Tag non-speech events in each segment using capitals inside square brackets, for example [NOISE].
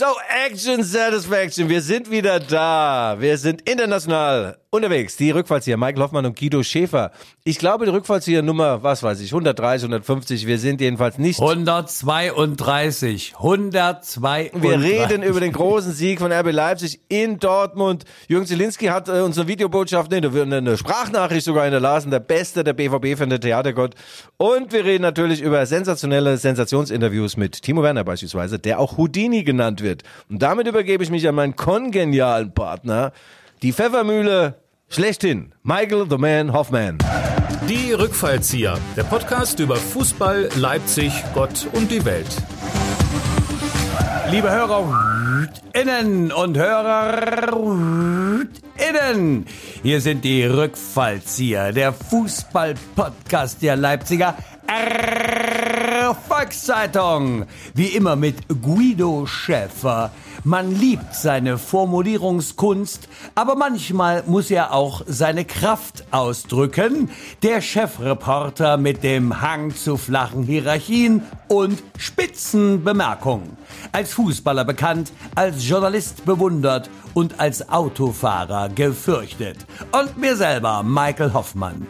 So, Action Satisfaction. Wir sind wieder da. Wir sind international unterwegs. Die Rückfallzieher, Michael Hoffmann und Guido Schäfer. Ich glaube, die Rückfallzieher Nummer, was weiß ich, 130, 150. Wir sind jedenfalls nicht. 132. 132. Wir reden über den großen Sieg von RB Leipzig in Dortmund. Jürgen Zielinski hat äh, uns eine Videobotschaft, nee, eine, eine Sprachnachricht sogar hinterlassen. Der Beste der BVB-Fan, der Theatergott. Und wir reden natürlich über sensationelle Sensationsinterviews mit Timo Werner beispielsweise, der auch Houdini genannt wird. Und damit übergebe ich mich an meinen kongenialen Partner, die Pfeffermühle schlechthin, Michael the Man Hoffman. Die Rückfallzieher, der Podcast über Fußball, Leipzig, Gott und die Welt. Liebe Hörerinnen und Hörerinnen, hier sind die Rückfallzieher, der Fußball-Podcast der Leipziger Volkszeitung. Wie immer mit Guido Schäfer. Man liebt seine Formulierungskunst, aber manchmal muss er auch seine Kraft ausdrücken. Der Chefreporter mit dem Hang zu flachen Hierarchien und spitzen Bemerkungen. Als Fußballer bekannt, als Journalist bewundert und als Autofahrer gefürchtet. Und mir selber, Michael Hoffmann.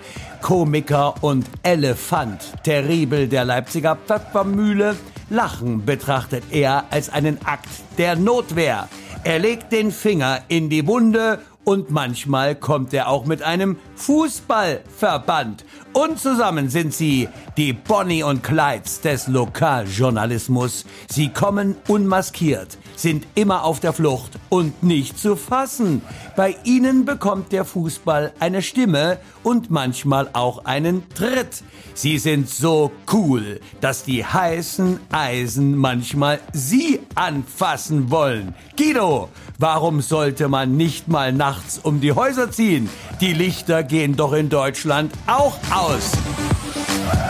Komiker und Elefant, Terribel der Leipziger Pfeffermühle, Lachen betrachtet er als einen Akt der Notwehr. Er legt den Finger in die Wunde und manchmal kommt er auch mit einem Fußballverband. Und zusammen sind sie die Bonnie und Clydes des Lokaljournalismus. Sie kommen unmaskiert, sind immer auf der Flucht und nicht zu fassen. Bei ihnen bekommt der Fußball eine Stimme und manchmal auch einen Tritt. Sie sind so cool, dass die heißen Eisen manchmal sie anfassen wollen. Guido, warum sollte man nicht mal nachts um die Häuser ziehen? Die Lichter gehen doch in Deutschland auch aus.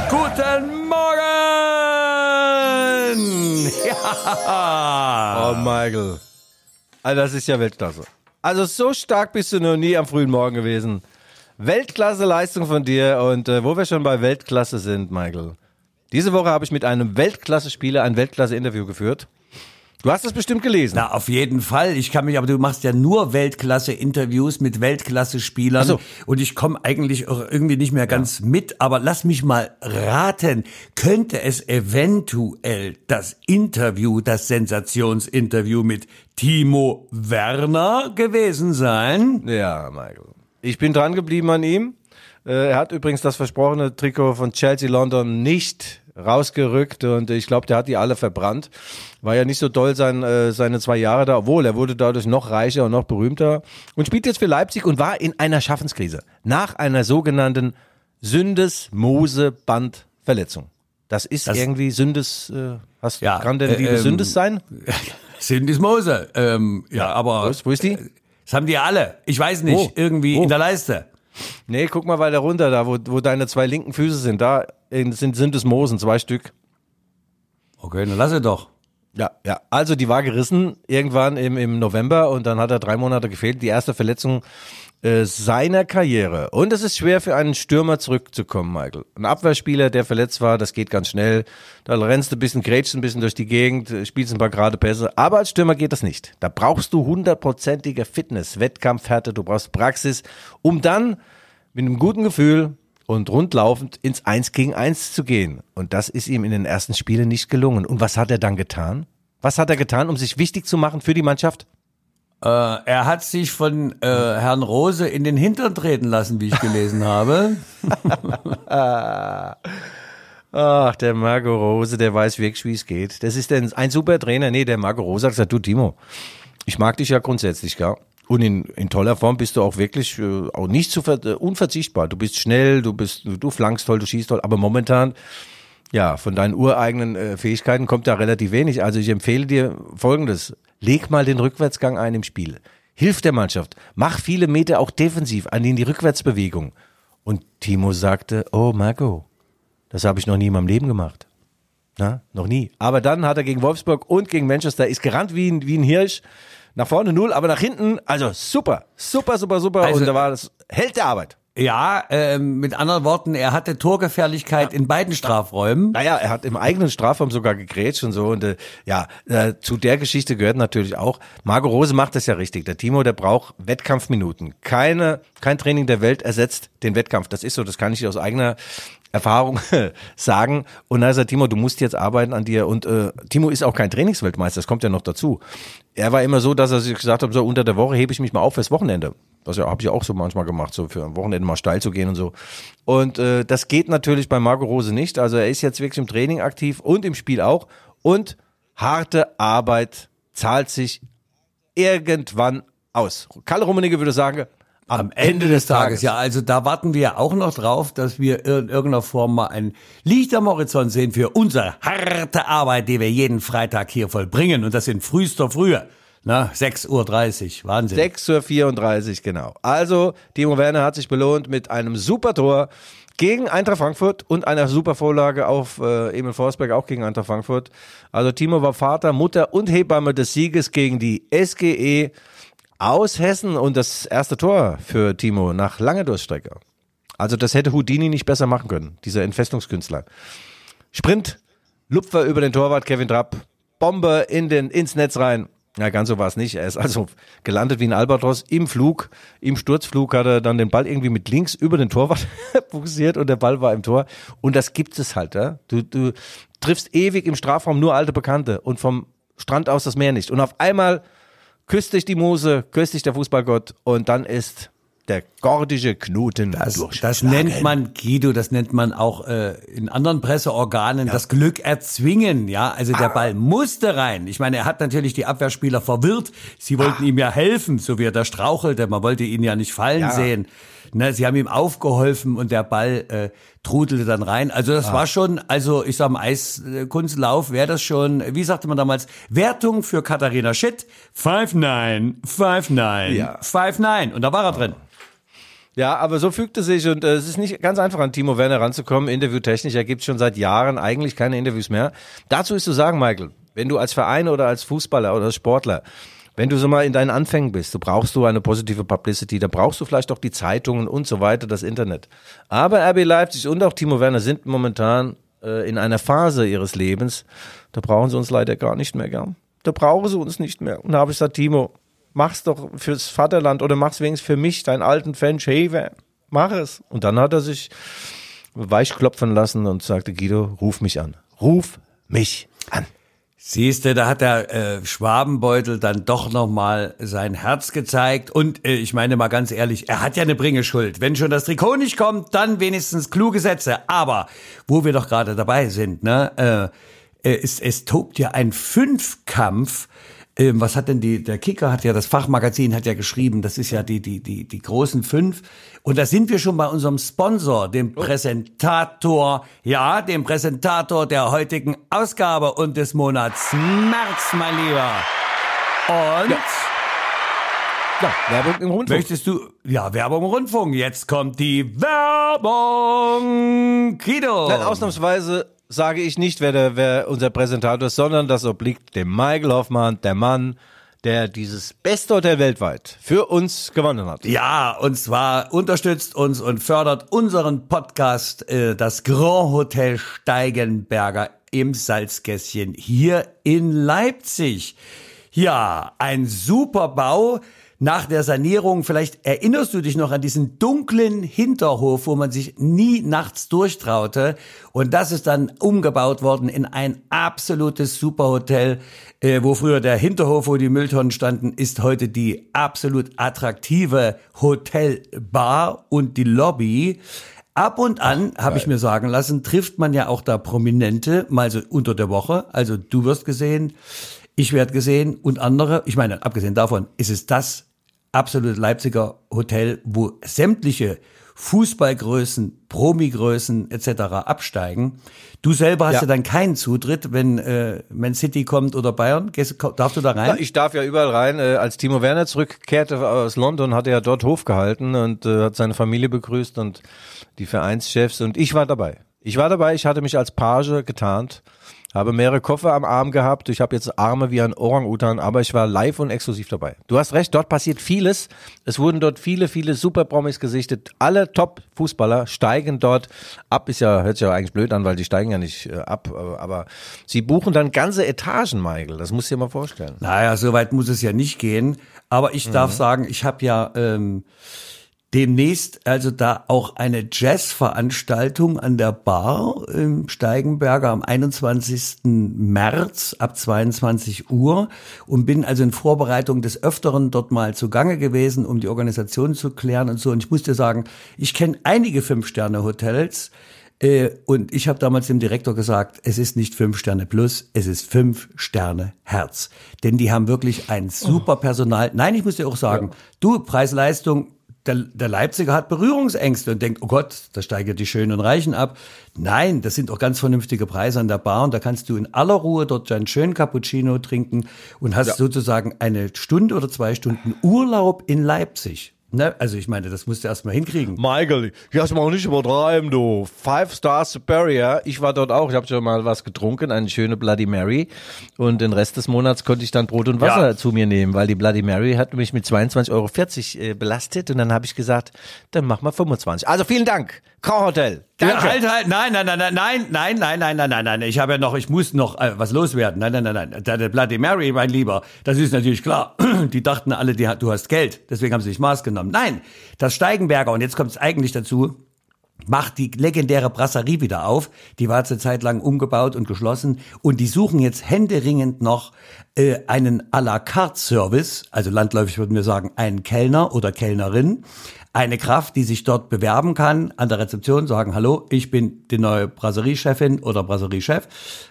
Guten Morgen! [LAUGHS] Ja. Oh, Michael. Also, das ist ja Weltklasse. Also, so stark bist du noch nie am frühen Morgen gewesen. Weltklasse-Leistung von dir. Und äh, wo wir schon bei Weltklasse sind, Michael. Diese Woche habe ich mit einem Weltklasse-Spieler ein Weltklasse-Interview geführt. Du hast es bestimmt gelesen. Na, auf jeden Fall. Ich kann mich, aber du machst ja nur Weltklasse-Interviews mit Weltklasse-Spielern. So. Und ich komme eigentlich auch irgendwie nicht mehr ganz mit. Aber lass mich mal raten. Könnte es eventuell das Interview, das Sensationsinterview mit Timo Werner gewesen sein? Ja, Michael. Ich bin dran geblieben an ihm. Äh, Er hat übrigens das versprochene Trikot von Chelsea London nicht rausgerückt und ich glaube, der hat die alle verbrannt. War ja nicht so doll sein, äh, seine zwei Jahre da, obwohl er wurde dadurch noch reicher und noch berühmter und spielt jetzt für Leipzig und war in einer Schaffenskrise nach einer sogenannten Sündes-Mose-Band-Verletzung. Das ist Das- irgendwie Sündes, äh, hast, Ja, kann denn äh, Liebe ähm, Sündes sein? [LAUGHS] Sindis Mose. Ähm, ja, aber Wo ist, wo ist die? das haben die alle. Ich weiß nicht, Wo? irgendwie Wo? in der Leiste. Nee, guck mal weiter runter, da wo, wo deine zwei linken Füße sind, da sind, sind es Mosen, zwei Stück. Okay, dann lass es doch. Ja, ja. Also die war gerissen irgendwann im, im November und dann hat er drei Monate gefehlt. Die erste Verletzung äh, seiner Karriere. Und es ist schwer für einen Stürmer zurückzukommen, Michael. Ein Abwehrspieler, der verletzt war, das geht ganz schnell. Da rennst du ein bisschen, grätschst ein bisschen durch die Gegend, äh, spielst ein paar gerade Pässe. Aber als Stürmer geht das nicht. Da brauchst du hundertprozentige Fitness, Wettkampfhärte, du brauchst Praxis, um dann mit einem guten Gefühl und rundlaufend ins Eins gegen Eins zu gehen. Und das ist ihm in den ersten Spielen nicht gelungen. Und was hat er dann getan? Was hat er getan, um sich wichtig zu machen für die Mannschaft? Äh, er hat sich von äh, Herrn Rose in den Hintern treten lassen, wie ich gelesen habe. [LAUGHS] Ach, der Marco Rose, der weiß wirklich, wie es geht. Das ist ein, ein super Trainer. Nee, der Marco Rose hat gesagt, du Timo, ich mag dich ja grundsätzlich, gell? Und in, in toller Form bist du auch wirklich äh, auch nicht zu ver äh, unverzichtbar. Du bist schnell, du bist, du flankst toll, du schießt toll, aber momentan, ja, von deinen ureigenen äh, Fähigkeiten kommt da relativ wenig. Also ich empfehle dir Folgendes. Leg mal den Rückwärtsgang ein im Spiel. Hilf der Mannschaft. Mach viele Meter auch defensiv an in die Rückwärtsbewegung. Und Timo sagte, oh Marco, das habe ich noch nie in meinem Leben gemacht. Na, noch nie. Aber dann hat er gegen Wolfsburg und gegen Manchester, ist gerannt wie ein, wie ein Hirsch. Nach vorne null, aber nach hinten, also super, super, super, super. Also- und da war das Held der Arbeit. Ja, ähm, mit anderen Worten, er hatte Torgefährlichkeit in beiden Strafräumen. Naja, er hat im eigenen Strafraum sogar gegrätscht und so. Und äh, ja, äh, zu der Geschichte gehört natürlich auch, Marco Rose macht das ja richtig. Der Timo, der braucht Wettkampfminuten. Keine, kein Training der Welt ersetzt den Wettkampf. Das ist so, das kann ich aus eigener Erfahrung [LAUGHS] sagen. Und da ist er, Timo, du musst jetzt arbeiten an dir. Und äh, Timo ist auch kein Trainingsweltmeister, das kommt ja noch dazu. Er war immer so, dass er sich gesagt hat, so unter der Woche hebe ich mich mal auf fürs Wochenende. Das ja, habe ich auch so manchmal gemacht, so für ein Wochenende mal steil zu gehen und so. Und äh, das geht natürlich bei Marco Rose nicht. Also er ist jetzt wirklich im Training aktiv und im Spiel auch. Und harte Arbeit zahlt sich irgendwann aus. Kalle Rummenigge würde sagen, am Ende des Tages. Ja, also da warten wir auch noch drauf, dass wir in irgendeiner Form mal ein Licht am Horizont sehen für unsere harte Arbeit, die wir jeden Freitag hier vollbringen. Und das in frühester Frühe. Na, 6.30 Uhr, Wahnsinn. 6.34 Uhr, genau. Also, Timo Werner hat sich belohnt mit einem super Tor gegen Eintracht Frankfurt und einer super Vorlage auf äh, Emil Forsberg, auch gegen Eintracht Frankfurt. Also Timo war Vater, Mutter und Hebamme des Sieges gegen die SGE aus Hessen und das erste Tor für Timo nach langer Durststrecke. Also das hätte Houdini nicht besser machen können, dieser Entfestungskünstler. Sprint, Lupfer über den Torwart Kevin Trapp, Bombe in den, ins Netz rein. Ja, ganz so war es nicht. Er ist also gelandet wie ein Albatros im Flug. Im Sturzflug hat er dann den Ball irgendwie mit links über den Torwart [LAUGHS] fokussiert und der Ball war im Tor. Und das gibt es halt. Ja? Du, du triffst ewig im Strafraum nur alte Bekannte und vom Strand aus das Meer nicht. Und auf einmal küsst dich die Muse, küsst dich der Fußballgott und dann ist der gordische Knoten das, das nennt man, Guido, das nennt man auch äh, in anderen Presseorganen ja. das Glück erzwingen. Ja, also der ah. Ball musste rein. Ich meine, er hat natürlich die Abwehrspieler verwirrt. Sie wollten ah. ihm ja helfen, so wie er da strauchelte. Man wollte ihn ja nicht fallen ja. sehen. Ne, sie haben ihm aufgeholfen und der Ball äh, trudelte dann rein. Also das ah. war schon, also ich sag mal, Eiskunstlauf wäre das schon, wie sagte man damals, Wertung für Katharina Schitt, 5-9, 5-9, ja. 5-9 und da war er drin. Ja, aber so fügte sich und äh, es ist nicht ganz einfach an Timo Werner ranzukommen, interviewtechnisch. Er gibt schon seit Jahren eigentlich keine Interviews mehr. Dazu ist zu sagen, Michael, wenn du als Verein oder als Fußballer oder als Sportler wenn du so mal in deinen Anfängen bist, du brauchst du eine positive Publicity, da brauchst du vielleicht auch die Zeitungen und so weiter, das Internet. Aber RB Leipzig und auch Timo Werner sind momentan äh, in einer Phase ihres Lebens, da brauchen sie uns leider gar nicht mehr gern. Da brauchen sie uns nicht mehr. Und da habe ich gesagt, Timo, mach's doch fürs Vaterland oder mach's wenigstens für mich, deinen alten Fan Shaver. Mach es. Und dann hat er sich weichklopfen lassen und sagte, Guido, ruf mich an. Ruf mich an. Siehste, da hat der äh, Schwabenbeutel dann doch noch mal sein Herz gezeigt und äh, ich meine mal ganz ehrlich, er hat ja eine Bringeschuld. Wenn schon das Trikot nicht kommt, dann wenigstens kluge Sätze. Aber wo wir doch gerade dabei sind, ne, äh, äh es, es tobt ja ein Fünfkampf ähm, was hat denn die, der Kicker hat ja, das Fachmagazin hat ja geschrieben, das ist ja die, die, die, die großen fünf. Und da sind wir schon bei unserem Sponsor, dem oh. Präsentator, ja, dem Präsentator der heutigen Ausgabe und des Monats März, mein Lieber. Und... Ja. Ja, Werbung im Rundfunk. Möchtest du, ja, Werbung im Rundfunk. Jetzt kommt die Werbung. Kido. Nein, ausnahmsweise sage ich nicht, wer, der, wer unser Präsentator ist, sondern das obliegt dem Michael Hoffmann, der Mann, der dieses beste Hotel weltweit für uns gewonnen hat. Ja, und zwar unterstützt uns und fördert unseren Podcast, äh, das Grand Hotel Steigenberger im Salzgässchen hier in Leipzig. Ja, ein super Bau nach der Sanierung, vielleicht erinnerst du dich noch an diesen dunklen Hinterhof, wo man sich nie nachts durchtraute. Und das ist dann umgebaut worden in ein absolutes Superhotel, äh, wo früher der Hinterhof, wo die Mülltonnen standen, ist heute die absolut attraktive Hotelbar und die Lobby. Ab und an, habe ich mir sagen lassen, trifft man ja auch da Prominente, mal so unter der Woche. Also du wirst gesehen, ich werde gesehen und andere. Ich meine, abgesehen davon ist es das absolute Leipziger Hotel, wo sämtliche Fußballgrößen, Promigrößen etc. absteigen. Du selber hast ja, ja dann keinen Zutritt, wenn äh, Man City kommt oder Bayern. Gehst, darfst du da rein? Ich darf ja überall rein. Äh, als Timo Werner zurückkehrte aus London, hat er ja dort Hof gehalten und äh, hat seine Familie begrüßt und die Vereinschefs und ich war dabei. Ich war dabei, ich hatte mich als Page getarnt habe mehrere Koffer am Arm gehabt. Ich habe jetzt Arme wie ein Orang-Utan, aber ich war live und exklusiv dabei. Du hast recht, dort passiert vieles. Es wurden dort viele, viele Super-Promis gesichtet. Alle Top-Fußballer steigen dort ab. Ist ja, hört sich ja eigentlich blöd an, weil die steigen ja nicht äh, ab. äh, Aber sie buchen dann ganze Etagen, Michael. Das musst du dir mal vorstellen. Naja, so weit muss es ja nicht gehen. Aber ich darf sagen, ich habe ja ähm, demnächst also da auch eine Jazzveranstaltung an der Bar im Steigenberger am 21. März ab 22 Uhr und bin also in Vorbereitung des Öfteren dort mal zugange gewesen, um die Organisation zu klären und so. Und ich muss dir sagen, ich kenne einige Fünf-Sterne-Hotels, äh, und ich habe damals dem Direktor gesagt, es ist nicht fünf Sterne plus, es ist fünf Sterne Herz. Denn die haben wirklich ein super Personal. Nein, ich muss dir auch sagen, du, Preis-Leistung, der, der Leipziger hat Berührungsängste und denkt, oh Gott, da steigen die Schönen und Reichen ab. Nein, das sind auch ganz vernünftige Preise an der Bar und da kannst du in aller Ruhe dort deinen schönen Cappuccino trinken und hast sozusagen eine Stunde oder zwei Stunden Urlaub in Leipzig. Ne? Also ich meine, das musst du erst mal hinkriegen. Michael, ich hast mal auch nicht übertreiben, du. Five Star Superior. Ich war dort auch. Ich habe schon mal was getrunken, eine schöne Bloody Mary. Und den Rest des Monats konnte ich dann Brot und Wasser Ja. zu mir nehmen, weil die Bloody Mary hat mich mit 22,40 Euro äh, belastet. Und dann habe ich gesagt, dann mach mal 25. Also vielen Dank. Kau Hotel. Danke. Ja, halt, halt, nein, nein, nein, nein, nein, nein, nein, nein, nein, nein, nein. Ich habe ja noch, ich muss noch äh, was loswerden. Nein, nein, nein, nein. Deine Bloody Mary, mein Lieber, das ist natürlich klar. [CLEARS THROAT] Die dachten alle, die, du hast Geld, deswegen haben sie sich Maß genommen. Nein, das Steigenberger, und jetzt kommt es eigentlich dazu, macht die legendäre Brasserie wieder auf. Die war zur Zeit lang umgebaut und geschlossen. Und die suchen jetzt händeringend noch äh, einen à la carte Service. Also landläufig würden wir sagen, einen Kellner oder Kellnerin. Eine Kraft, die sich dort bewerben kann, an der Rezeption sagen, hallo, ich bin die neue Brasserie-Chefin oder Brasserie-Chef.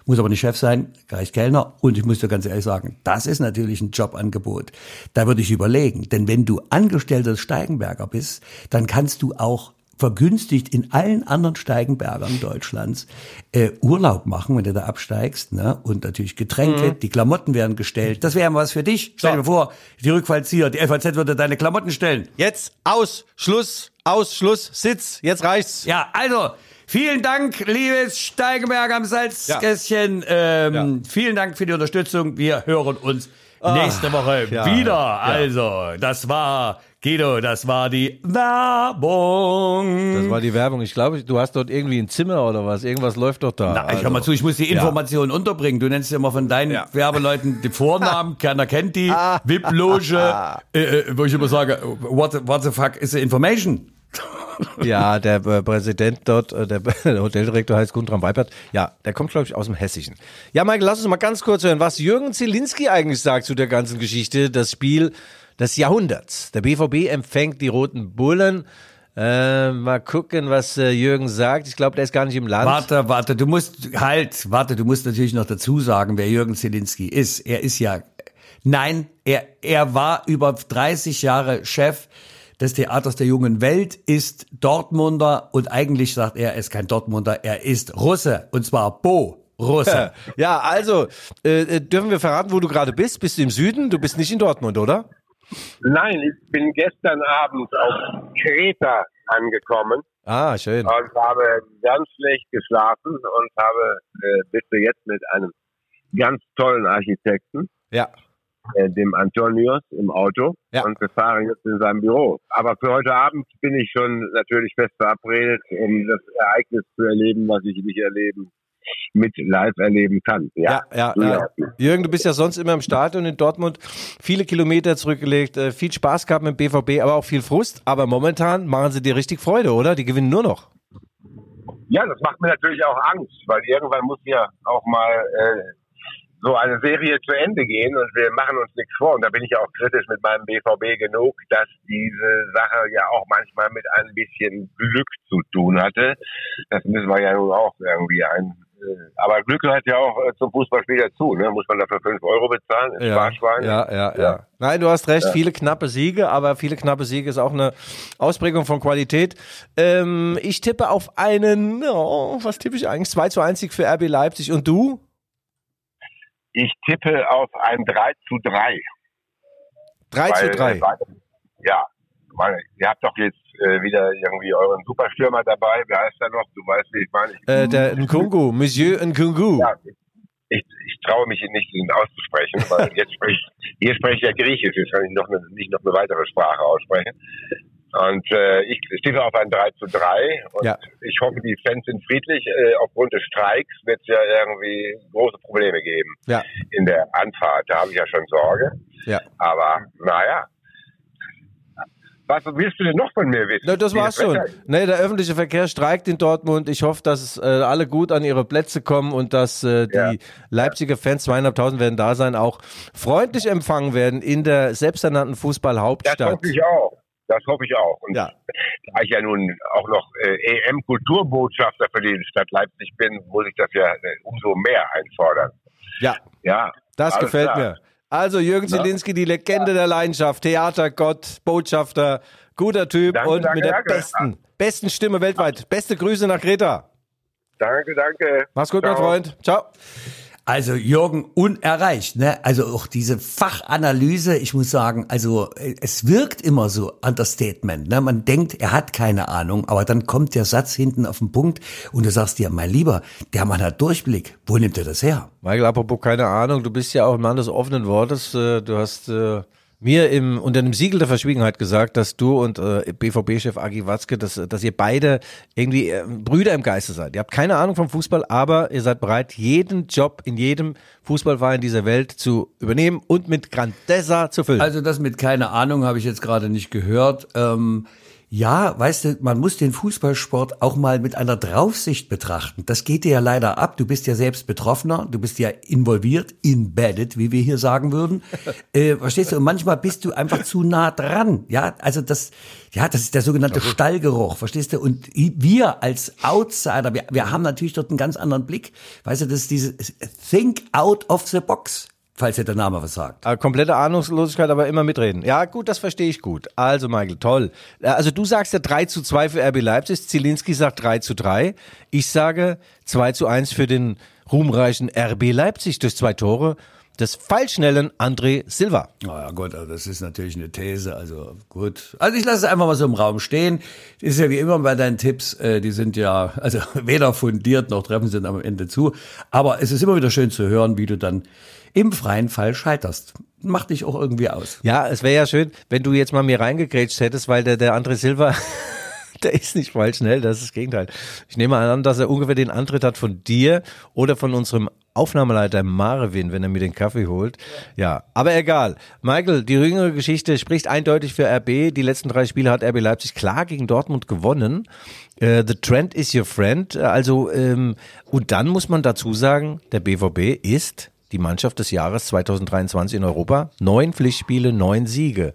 Muss aber nicht Chef sein, gleich Kellner. Und ich muss dir ganz ehrlich sagen, das ist natürlich ein Jobangebot. Da würde ich überlegen. Denn wenn du Angestellter Steigenberger bist, dann kannst du auch vergünstigt in allen anderen Steigenbergern Deutschlands äh, Urlaub machen, wenn du da absteigst, ne? Und natürlich Getränke, die Klamotten werden gestellt. Das wäre mal was für dich. Stell dir So. vor, die Rückfallzieher, die FAZ würde deine Klamotten stellen. Jetzt aus, Schluss, aus, Schluss, Sitz. Jetzt reicht's. Ja, also, vielen Dank, liebes Steigenberg am Salzkästchen. Ähm, Vielen Dank für die Unterstützung. Wir hören uns nächste Woche ja, wieder. ja. Also, das war, Guido, das war die Werbung. Das war die Werbung. Ich glaube, du hast dort irgendwie ein Zimmer oder was. Irgendwas läuft doch da. Na, ich hör mal zu, ich muss die Informationen unterbringen. Du nennst ja immer von deinen Ja. Werbeleuten die Vornamen, [LAUGHS] keiner kennt die, VIP-Loge, äh, äh, wo ich immer sage, what, the- what the fuck is the information? Ja, der äh, Präsident dort, äh, der, [LAUGHS] der Hoteldirektor heißt Guntram Weipert. Ja, der kommt, glaube ich, aus dem Hessischen. Ja, Michael, lass uns mal ganz kurz hören, was Jürgen Zielinski eigentlich sagt zu der ganzen Geschichte. Das Spiel des Jahrhunderts. Der BVB empfängt die Roten Bullen. Äh, mal gucken, was äh, Jürgen sagt. Ich glaube, der ist gar nicht im Land. Warte, warte, du musst, halt, warte, du musst natürlich noch dazu sagen, wer Jürgen Zielinski ist. Er ist ja, nein, er, er war über 30 Jahre Chef des Theaters der jungen Welt, ist Dortmunder und eigentlich sagt er, er ist kein Dortmunder, er ist Russe und zwar Bo Russe. [LAUGHS] Ja, also, äh, äh, dürfen wir verraten, wo du gerade bist? Bist du im Süden? Du bist nicht in Dortmund, oder? Nein, ich bin gestern Abend auf Kreta angekommen Ah, schön. und habe ganz schlecht geschlafen und habe äh, bitte jetzt mit einem ganz tollen Architekten, Ja. äh, dem Antonius, im Auto Ja. und wir fahren jetzt in sein Büro. Aber für heute Abend bin ich schon natürlich fest verabredet, um das Ereignis zu erleben, was ich nicht erleben, mit live erleben kann. Ja, Ja, ja, ja. Jürgen, du bist ja sonst immer im Stadion in Dortmund, viele Kilometer zurückgelegt, äh, viel Spaß gehabt mit dem BVB, aber auch viel Frust. Aber momentan machen sie dir richtig Freude, oder? Die gewinnen nur noch. Ja, das macht mir natürlich auch Angst, weil irgendwann muss ja auch mal äh, so eine Serie zu Ende gehen und wir machen uns nichts vor. Und da bin ich auch kritisch mit meinem BVB genug, dass diese Sache ja auch manchmal mit ein bisschen Glück zu tun hatte. Das müssen wir ja nun auch irgendwie ein. Äh, aber Glück gehört ja auch äh, zum Fußballspiel dazu. Ne? Muss man dafür fünf Euro bezahlen? Ein Sparschwein? ja, ja, ja. Nein, du hast recht, viele knappe Siege, aber viele knappe Siege ist auch eine Ausprägung von Qualität. Ähm, ich tippe auf einen, oh, was tippe ich eigentlich? 2 zu 1 Sieg für RB Leipzig. Und du? Ich tippe auf ein 3 zu 3. 3 zu Weil, 3. äh, Ja, meine, ihr habt doch jetzt äh, wieder irgendwie euren Superstürmer dabei. Wer heißt er noch? Du weißt, wie ich meine. Ich, Äh, der Nkungu, Monsieur Nkungu. ja, ich, ich traue mich nicht, ihn auszusprechen, weil [LAUGHS] jetzt spreche hier spreche ich ja Griechisch, jetzt kann ich noch eine, nicht noch eine weitere Sprache aussprechen. Und äh, ich stehe auf ein 3 zu 3 und Ja. ich hoffe, die Fans sind friedlich. Äh, aufgrund des Streiks wird es ja irgendwie große Probleme geben Ja, in der Anfahrt. Da habe ich ja schon Sorge. ja. Aber naja. Was willst du denn noch von mir wissen? Na, das war's schon. Nee, der öffentliche Verkehr streikt in Dortmund. Ich hoffe, dass äh, alle gut an ihre Plätze kommen und dass äh, die Ja. Leipziger Fans, zweieinhalbtausend werden da sein, auch freundlich empfangen werden in der selbsternannten Das Fußballhauptstadt. hoffe ich auch. Das hoffe ich auch. Und Ja. da ich ja nun auch noch äh, EM-Kulturbotschafter für die Stadt Leipzig bin, muss ich das ja äh, umso mehr einfordern. Ja, Ja. das alles gefällt klar. mir. Also Jürgen Zielinski, die Legende der Leidenschaft, Theatergott, Botschafter, guter Typ Danke, und danke, mit der danke. besten, besten Stimme weltweit. Beste Grüße nach Greta. Danke, danke. Mach's gut, mein Ciao. Freund. Ciao. Also Jürgen, unerreicht, ne? Also auch diese Fachanalyse, ich muss sagen, also äh, es wirkt immer so Understatement, ne? Man denkt, er hat keine Ahnung, aber dann kommt der Satz hinten auf den Punkt und du sagst dir, mein Lieber, der Mann hat Durchblick. Wo nimmt er das her? Michael, apropos keine Ahnung, du bist ja auch ein Mann des offenen Wortes. Äh, Du hast äh, mir im, unter dem Siegel der Verschwiegenheit gesagt, dass du und äh, BVB-Chef Agi Watzke, dass, dass ihr beide irgendwie äh, Brüder im Geiste seid. Ihr habt keine Ahnung vom Fußball, aber ihr seid bereit, jeden Job in jedem Fußballverein dieser Welt zu übernehmen und mit Grandezza zu füllen. Also das mit keine Ahnung habe ich jetzt gerade nicht gehört. Ähm, ja, weißt du, man muss den Fußballsport auch mal mit einer Draufsicht betrachten. Das geht dir ja leider ab. Du bist ja selbst Betroffener, du bist ja involviert, embedded, wie wir hier sagen würden. [LAUGHS] äh, verstehst du? Und manchmal bist du einfach zu nah dran. Ja, also das, ja, das ist der sogenannte Stallgeruch, verstehst du? Und wir als Outsider, wir, wir haben natürlich dort einen ganz anderen Blick. Weißt du, das ist dieses Think out of the box. Falls dir der Name was sagt. Äh, komplette Ahnungslosigkeit, aber immer mitreden. Ja, gut, das verstehe ich gut. Also, Michael, toll. Äh, Also, du sagst ja 3 zu 2 für RB Leipzig, Zielinski sagt 3 zu 3. Ich sage 2 zu 1 für den ruhmreichen RB Leipzig durch zwei Tore des pfeilschnellen André Silva. Naja, gut, also das ist natürlich eine These, also gut. Also ich lasse es einfach mal so im Raum stehen. Ist ja wie immer bei deinen Tipps, äh, die sind ja also [LAUGHS] weder fundiert noch treffen sind am Ende zu. Aber es ist immer wieder schön zu hören, wie du dann im freien Fall scheiterst. Macht dich auch irgendwie aus. Ja, es wäre ja schön, wenn du jetzt mal mir reingegrätscht hättest, weil der, der André Silva, [LAUGHS] der ist nicht pfeilschnell, das ist das Gegenteil. Ich nehme an, dass er ungefähr den Antritt hat von dir oder von unserem Aufnahmeleiter Marevin, wenn er mir den Kaffee holt. Ja, aber egal. Michael, die jüngere Geschichte spricht eindeutig für RB. Die letzten drei Spiele hat RB Leipzig klar gegen Dortmund gewonnen. Äh, the trend is your friend. Also, ähm, und dann muss man dazu sagen, der BVB ist die Mannschaft des Jahres 2023 in Europa. Neun Pflichtspiele, neun Siege.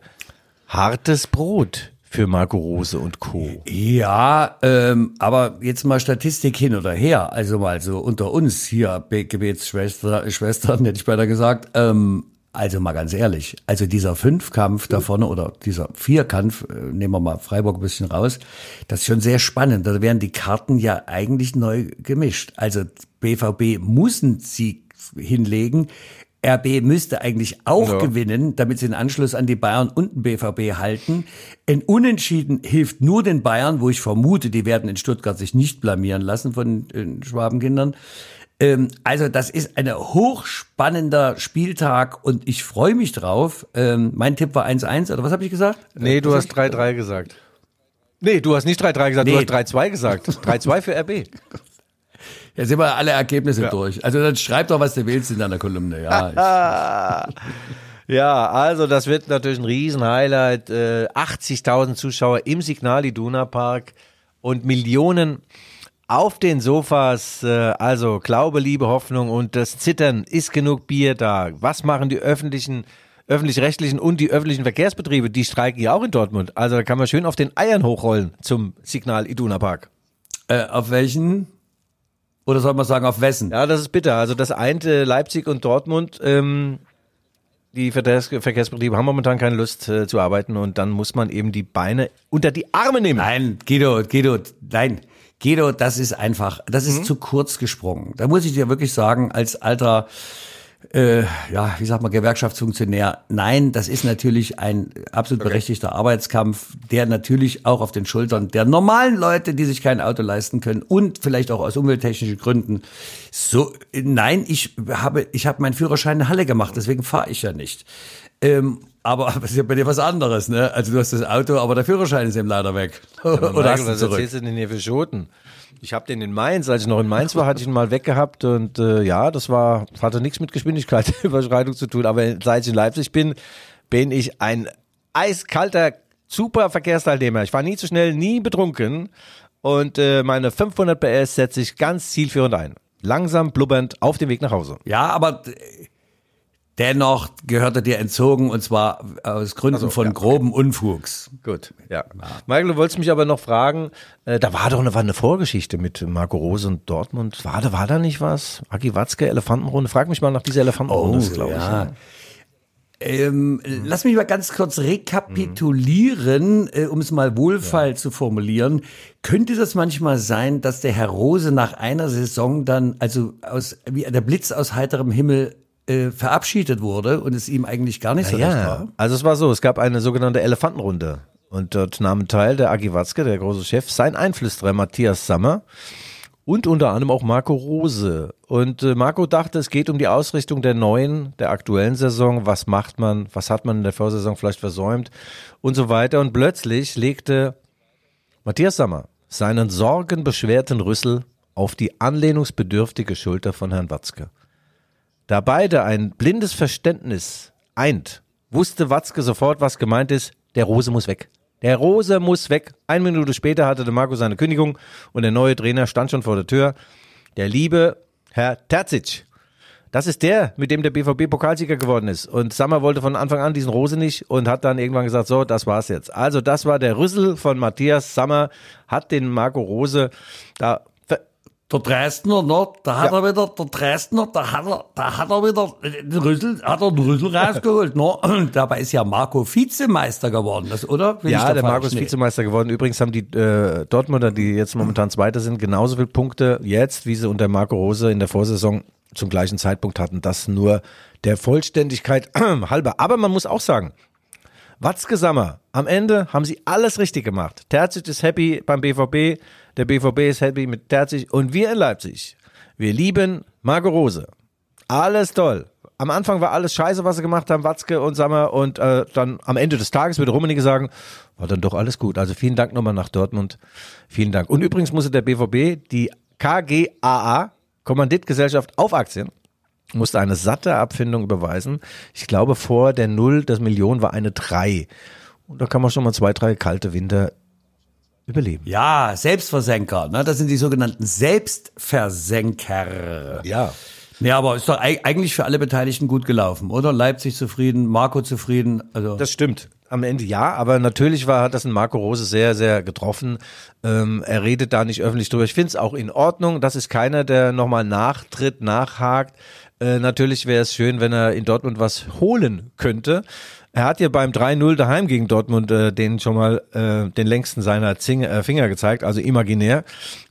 Hartes Brot für Marco Rose und Co. Ja, ähm, aber jetzt mal Statistik hin oder her. Also mal so unter uns hier, Be- Gebetsschwester, Schwestern, hätte ich beinahe gesagt. Ähm, also mal ganz ehrlich, also dieser Fünfkampf da vorne oder dieser Vierkampf, äh, nehmen wir mal Freiburg ein bisschen raus, das ist schon sehr spannend. Da werden die Karten ja eigentlich neu gemischt. Also BVB muss einen Sieg hinlegen. RB müsste eigentlich auch Ja. gewinnen, damit sie den Anschluss an die Bayern und den BVB halten. Ein Unentschieden hilft nur den Bayern, wo ich vermute, die werden in Stuttgart sich nicht blamieren lassen von den Schwabenkindern. Ähm, also das ist ein hochspannender Spieltag und ich freue mich drauf. Ähm, mein Tipp war 1-1, oder was habe ich gesagt? Nee, du hast 3-3 gesagt. Nee, du hast nicht 3-3 gesagt, du Nee. hast 3-2 gesagt. 3-2 für RB. [LAUGHS] Jetzt sind wir alle Ergebnisse durch. Also dann schreib doch, was du willst in deiner Kolumne. Ja, [LAUGHS] Ja, also das wird natürlich ein Riesen-Highlight. Äh, 80.000 Zuschauer im Signal Iduna Park und Millionen auf den Sofas. Äh, also Glaube, Liebe, Hoffnung und das Zittern. Ist genug Bier da? Was machen die öffentlichen, öffentlich-rechtlichen und die öffentlichen Verkehrsbetriebe? Die streiken ja auch in Dortmund. Also da kann man schön auf den Eiern hochrollen zum Signal Iduna Park. äh, auf welchen? Oder soll man sagen, auf wessen? Ja, das ist bitter. Also das einte Leipzig und Dortmund, ähm, die Verkehrs Verkehrsbetriebe haben momentan keine Lust äh, zu arbeiten und dann muss man eben die Beine unter die Arme nehmen. Nein, Guido, Guido, nein. Guido, das ist einfach, das Mhm. ist zu kurz gesprungen. Da muss ich dir wirklich sagen, als alter äh, ja, wie sagt man, Gewerkschaftsfunktionär. Nein, das ist natürlich ein absolut berechtigter Arbeitskampf, der natürlich auch auf den Schultern der normalen Leute, die sich kein Auto leisten können und vielleicht auch aus umwelttechnischen Gründen. So, nein, ich habe, ich habe meinen Führerschein in Halle gemacht, deswegen fahre ich ja nicht. Ähm, aber [LAUGHS] das ist ja bei dir was anderes, ne? Also du hast das Auto, aber der Führerschein ist eben leider weg. [LAUGHS] Oder hast Michael, du was zurück? erzählst du denn hier für Schoten? Ich habe den in Mainz, als ich noch in Mainz war, hatte ich ihn mal weggehabt und äh, ja, das war hatte nichts mit Geschwindigkeitsüberschreitung [LAUGHS] zu tun. Aber seit ich in Leipzig bin, bin ich ein eiskalter, super Verkehrsteilnehmer. Ich war nie zu schnell, nie betrunken und äh, meine 500 PS setze ich ganz zielführend ein. Langsam, blubbernd auf dem Weg nach Hause. Ja, aber äh, dennoch gehört er dir entzogen und zwar aus Gründen von groben Unfugs. Gut, ja. Michael, du wolltest mich aber noch fragen, äh, da war doch eine, war eine Vorgeschichte mit Marco Rose und Dortmund. War da, war da nicht was? Aki Watzke, Elefantenrunde? Frag mich mal nach dieser Elefantenrunde, Oh, glaube ja. Ähm, Lass mich mal ganz kurz rekapitulieren, äh, um es mal wohlfeil zu formulieren. Könnte das manchmal sein, dass der Herr Rose nach einer Saison dann, also aus, wie der Blitz aus heiterem Himmel, äh, verabschiedet wurde und es ihm eigentlich gar nicht so ich. recht Ja, war? also es war so, es gab eine sogenannte Elefantenrunde. Und dort nahmen teil der Aki Watzke, der große Chef, sein Einflüsterer Matthias Sammer und unter anderem auch Marco Rose. Und äh, Marco dachte, es geht um die Ausrichtung der neuen, der aktuellen Saison. Was macht man? Was hat man in der Vorsaison vielleicht versäumt? Und so weiter. Und plötzlich legte Matthias Sammer seinen sorgenbeschwerten Rüssel auf die anlehnungsbedürftige Schulter von Herrn Watzke. Da beide ein blindes Verständnis eint, wusste Watzke sofort, was gemeint ist. Der Rose muss weg. Der Rose muss weg. Eine Minute später hatte der Marco seine Kündigung und der neue Trainer stand schon vor der Tür. Der liebe Herr Terzic. Das ist der, mit dem der BVB Pokalsieger geworden ist. Und Sammer wollte von Anfang an diesen Rose nicht und hat dann irgendwann gesagt, so, das war's jetzt. Also das war der Rüssel von Matthias Sammer, hat den Marco Rose da Der Dresdner, ne, da hat Ja. er wieder, der Dresdner, da hat er, da hat er wieder den Rüssel, hat er den Rüssel rausgeholt, ne? Und dabei ist ja Marco Vizemeister geworden, das, oder? Bin Ja, der falsch? Markus Nee. Vizemeister geworden. Übrigens haben die äh, Dortmunder, die jetzt momentan Zweiter sind, genauso viele Punkte jetzt, wie sie unter Marco Rose in der Vorsaison zum gleichen Zeitpunkt hatten. Das nur der Vollständigkeit [CLEARS THROAT] halber. Aber man muss auch sagen, Watzke Sammer, am Ende haben sie alles richtig gemacht. Terzic ist happy beim BVB, der BVB ist happy mit Terzic und wir in Leipzig, wir lieben Marco Rose. Alles toll. Am Anfang war alles scheiße, was sie gemacht haben, Watzke und Sammer. Und äh, dann am Ende des Tages würde Rummenigge sagen, war dann doch alles gut. Also vielen Dank nochmal nach Dortmund. Vielen Dank. Und übrigens musste der BVB die KGAA, Kommanditgesellschaft auf Aktien, musste eine satte Abfindung überweisen. Ich glaube, vor der Null, das Million war eine Drei. Und da kann man schon mal zwei, drei kalte Winter überleben. Ja, Selbstversenker, ne? Das sind die sogenannten Selbstversenker. Ja. Ja, aber ist doch eig- eigentlich für alle Beteiligten gut gelaufen, oder? Leipzig zufrieden, Marco zufrieden, also. Das stimmt. Am Ende ja, aber natürlich war, hat das ein Marco Rose sehr, sehr getroffen. Ähm, er redet da nicht öffentlich drüber. Ich finde es auch in Ordnung. Das ist keiner, der nochmal nachtritt, nachhakt. Äh, natürlich wäre es schön, wenn er in Dortmund was holen könnte. Er hat ja beim 3-0 daheim gegen Dortmund äh, den schon mal äh, den längsten seiner Zinge, äh, Finger gezeigt, also imaginär.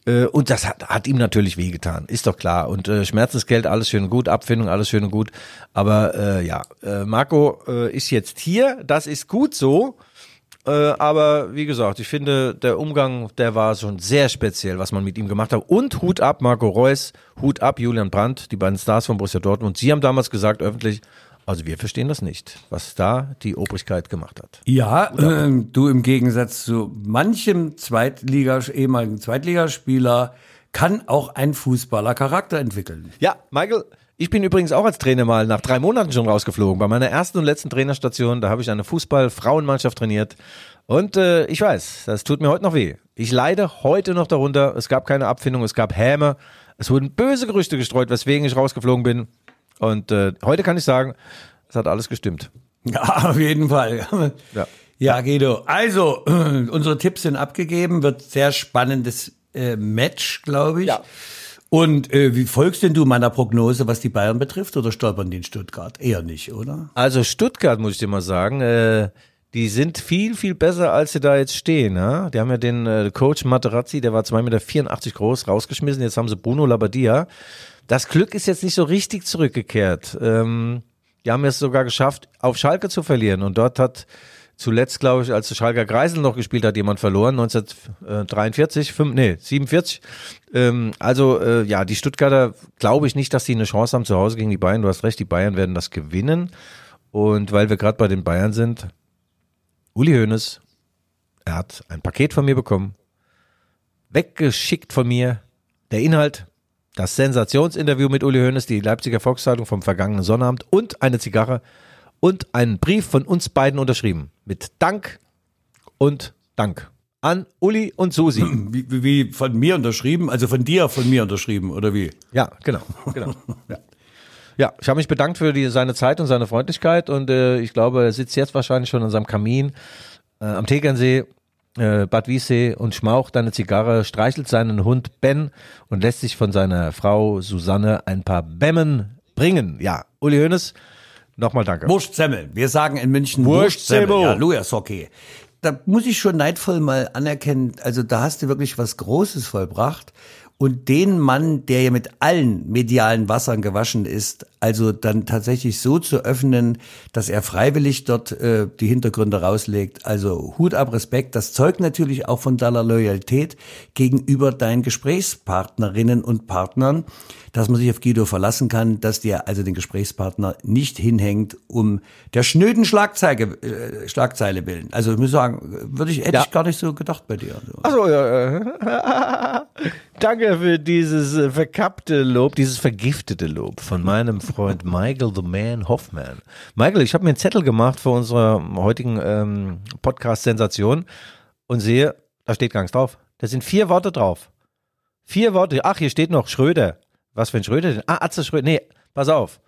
Äh, und das hat, hat ihm natürlich wehgetan, ist doch klar. Und äh, Schmerzensgeld, alles schön und gut, Abfindung, alles schön und gut. Aber äh, ja, äh, Marco äh, ist jetzt hier, das ist gut so. Äh, aber wie gesagt, ich finde, der Umgang, der war schon sehr speziell, was man mit ihm gemacht hat. Und Hut ab, Marco Reus, Hut ab, Julian Brandt, die beiden Stars von Borussia Dortmund. Sie haben damals gesagt, öffentlich, also wir verstehen das nicht, was da die Obrigkeit gemacht hat. Ja, ähm, du im Gegensatz zu manchem Zweitliga, ehemaligen Zweitligaspieler kann auch ein Fußballer Charakter entwickeln. Ja, Michael, ich bin übrigens auch als Trainer mal nach drei Monaten schon rausgeflogen. Bei meiner ersten und letzten Trainerstation, da habe ich eine Fußball-Frauenmannschaft trainiert. Und äh, ich weiß, das tut mir heute noch weh. Ich leide heute noch darunter. Es gab keine Abfindung, es gab Häme. Es wurden böse Gerüchte gestreut, weswegen ich rausgeflogen bin. Und äh, heute kann ich sagen, es hat alles gestimmt. Ja, auf jeden Fall. Ja. Ja, Guido. Also, äh, [CLEARS THROAT] unsere Tipps sind abgegeben. Wird sehr spannendes äh, Match, glaube ich. Ja. Und äh, wie folgst denn du meiner Prognose, was die Bayern betrifft, oder stolpern die in Stuttgart? Eher nicht, oder? Also Stuttgart, muss ich dir mal sagen, äh, die sind viel, viel besser, als sie da jetzt stehen. Ja? Die haben ja den äh, Coach Materazzi, der war 2,84 Meter groß, rausgeschmissen. Jetzt haben sie Bruno Labbadia. Das Glück ist jetzt nicht so richtig zurückgekehrt. Ähm, die haben es sogar geschafft, auf Schalke zu verlieren. Und dort hat zuletzt, glaube ich, als Schalker Kreisel noch gespielt hat, jemand verloren, 1943, 5, nee, 47. Ähm, also äh, ja, die Stuttgarter glaube ich nicht, dass sie eine Chance haben zu Hause gegen die Bayern. Du hast recht, die Bayern werden das gewinnen. Und weil wir gerade bei den Bayern sind, Uli Hoeneß, er hat ein Paket von mir bekommen, weggeschickt von mir, der Inhalt, das Sensationsinterview mit Uli Hoeneß, die Leipziger Volkszeitung vom vergangenen Sonnabend und eine Zigarre und einen Brief von uns beiden unterschrieben. Mit Dank und Dank an Uli und Susi. [CLEARS THROAT] Wie, wie, von mir unterschrieben, also von dir von mir unterschrieben, oder wie? Ja, genau. genau. [LAUGHS] ja. Ja, ich habe mich bedankt für die, seine Zeit und seine Freundlichkeit und äh, ich glaube, er sitzt jetzt wahrscheinlich schon an seinem Kamin äh, am Tegernsee, äh, Bad Wiessee und schmaucht eine Zigarre, streichelt seinen Hund Ben und lässt sich von seiner Frau Susanne ein paar Bämmen bringen. Ja, Uli Hoeneß, nochmal danke. Wurstsemmel. Wir sagen in München Wurstsemmel. Ja, Lujas okay. Da muss ich schon neidvoll mal anerkennen, also da hast du wirklich was Großes vollbracht. Und den Mann, der ja mit allen medialen Wassern gewaschen ist, also dann tatsächlich so zu öffnen, dass er freiwillig dort äh, die Hintergründe rauslegt. Also Hut ab Respekt. Das zeugt natürlich auch von deiner Loyalität gegenüber deinen Gesprächspartnerinnen und Partnern, dass man sich auf Guido verlassen kann, dass dir also den Gesprächspartner nicht hinhängt, um der schnöden Schlagzeile, äh, Schlagzeile willen. Also ich muss sagen, würde ich, hätte Ja. ich gar nicht so gedacht bei dir. Also. Achso, ja. Äh, danke für dieses verkappte Lob, dieses vergiftete Lob von meinem Freund Michael the Man Hoffman. Michael, ich habe mir einen Zettel gemacht für unsere heutigen ähm, Podcast-Sensation und sehe, da steht gar nichts drauf. Da sind vier Worte drauf. Vier Worte. Ach, hier steht noch Schröder. Was für ein Schröder denn? Ah, Atze Schröder. Nee, pass auf.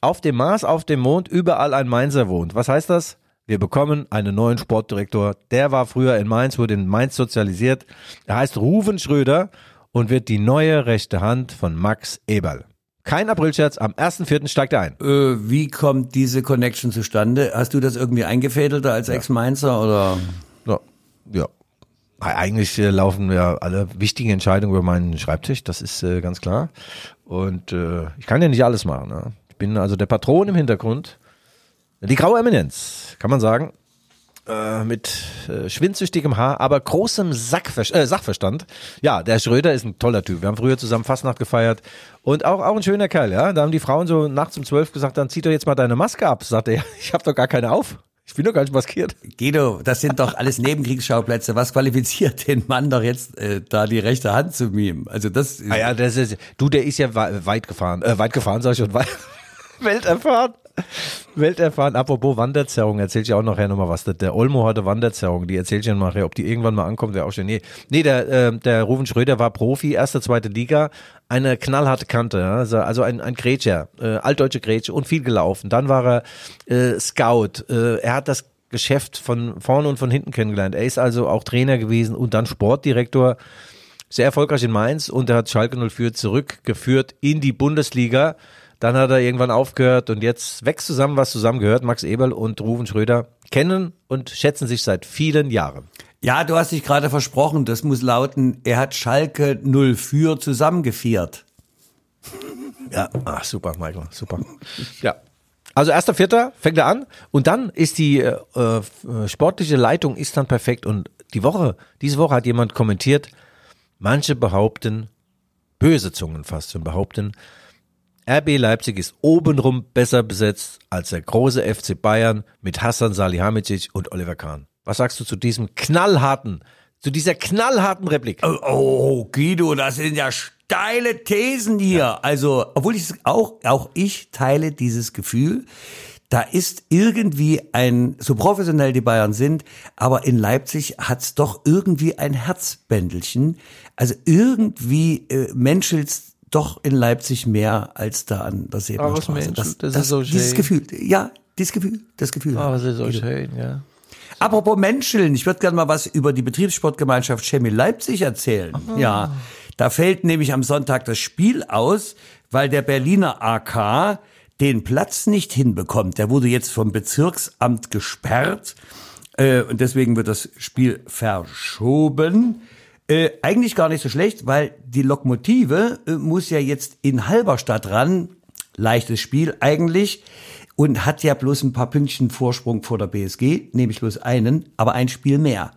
Auf dem Mars, auf dem Mond, überall ein Mainzer wohnt. Was heißt das? Wir bekommen einen neuen Sportdirektor. Der war früher in Mainz, wurde in Mainz sozialisiert. Er heißt Ruven Schröder und wird die neue rechte Hand von Max Eberl. Kein Aprilscherz, am 1.4. steigt er ein. Äh, wie kommt diese Connection zustande? Hast du das irgendwie eingefädelt als Ex-Mainzer oder? Ja, ja. Eigentlich äh, laufen ja alle wichtigen Entscheidungen über meinen Schreibtisch, das ist äh, ganz klar. Und äh, ich kann ja nicht alles machen. Ne? Ich bin also der Patron im Hintergrund. Die graue Eminenz, kann man sagen. Äh, mit äh, schwindsüchtigem Haar, aber großem Sackver äh, Sachverstand. Ja, der Schröder ist ein toller Typ. Wir haben früher zusammen Fastnacht gefeiert und auch, auch ein schöner Kerl, ja. Da haben die Frauen so nachts um zwölf gesagt, dann zieh doch jetzt mal deine Maske ab. Sagt er, [LAUGHS] ich habe doch gar keine auf. Ich bin doch gar nicht maskiert. Guido, das sind doch alles Nebenkriegsschauplätze. Was qualifiziert [LAUGHS] den Mann doch jetzt, äh, da die rechte Hand zu mimen? Also das ist, Ah ja, das ist, du, der ist ja wei- weit gefahren, äh, weit gefahren, sag ich schon, weit, [LAUGHS] welterfahren. [LAUGHS] Welterfahren. Apropos Wanderzerrung, erzähl ich auch nachher nochmal was. Der, Olmo hatte Wanderzerrung, die erzähl ich dir nachher, ob die irgendwann mal ankommt, wäre auch schön. Nee, nee der, äh, der Ruven Schröder war Profi, erste, zweite Liga, eine knallharte Kante, ja, also, also ein, ein Grätscher, äh, altdeutsche Grätsche und viel gelaufen. Dann war er äh, Scout, äh, er hat das Geschäft von vorne und von hinten kennengelernt. Er ist also auch Trainer gewesen und dann Sportdirektor sehr erfolgreich in Mainz und er hat Schalke 04 zurückgeführt in die Bundesliga. Dann hat er irgendwann aufgehört und jetzt wächst zusammen, was zusammengehört. Max Eberl und Ruven Schröder kennen und schätzen sich seit vielen Jahren. ja, du hast dich gerade versprochen, das muss lauten, er hat Schalke 0 für zusammengefiert. [LAUGHS] Ja, ach, super, Michael, super. Ja. Also erster Vierter fängt er an und dann ist die äh, äh, sportliche Leitung ist dann perfekt und die Woche, diese Woche hat jemand kommentiert, manche behaupten, böse Zungen fast schon behaupten, RB Leipzig ist obenrum besser besetzt als der große FC Bayern mit Hassan Salihamidzic und Oliver Kahn. Was sagst du zu diesem knallharten, zu dieser knallharten Replik? Oh, oh, Guido, das sind ja steile Thesen hier. Also, obwohl ich auch, auch ich teile dieses Gefühl. Da ist irgendwie ein, so professionell die Bayern sind, aber in Leipzig hat's doch irgendwie ein Herzbändelchen. Also irgendwie äh, menschelt's doch in Leipzig mehr als da an der Seebahnstraße. menschelt? Das ist so dieses schön. Gefühl, ja, dieses Gefühl, das Gefühl. das ist so schön, ja. Apropos Menscheln, ich würde gerne mal was über die Betriebssportgemeinschaft Chemie Leipzig erzählen. Ja, da fällt nämlich am Sonntag das Spiel aus, weil der Berliner AK den Platz nicht hinbekommt. Der wurde jetzt vom Bezirksamt gesperrt. Äh, und deswegen wird das Spiel verschoben. Äh, eigentlich gar nicht so schlecht, weil die Lokomotive äh, muss ja jetzt in Halberstadt ran. Leichtes Spiel eigentlich. Und hat ja bloß ein paar Pünktchen Vorsprung vor der BSG, nämlich bloß einen, aber ein Spiel mehr.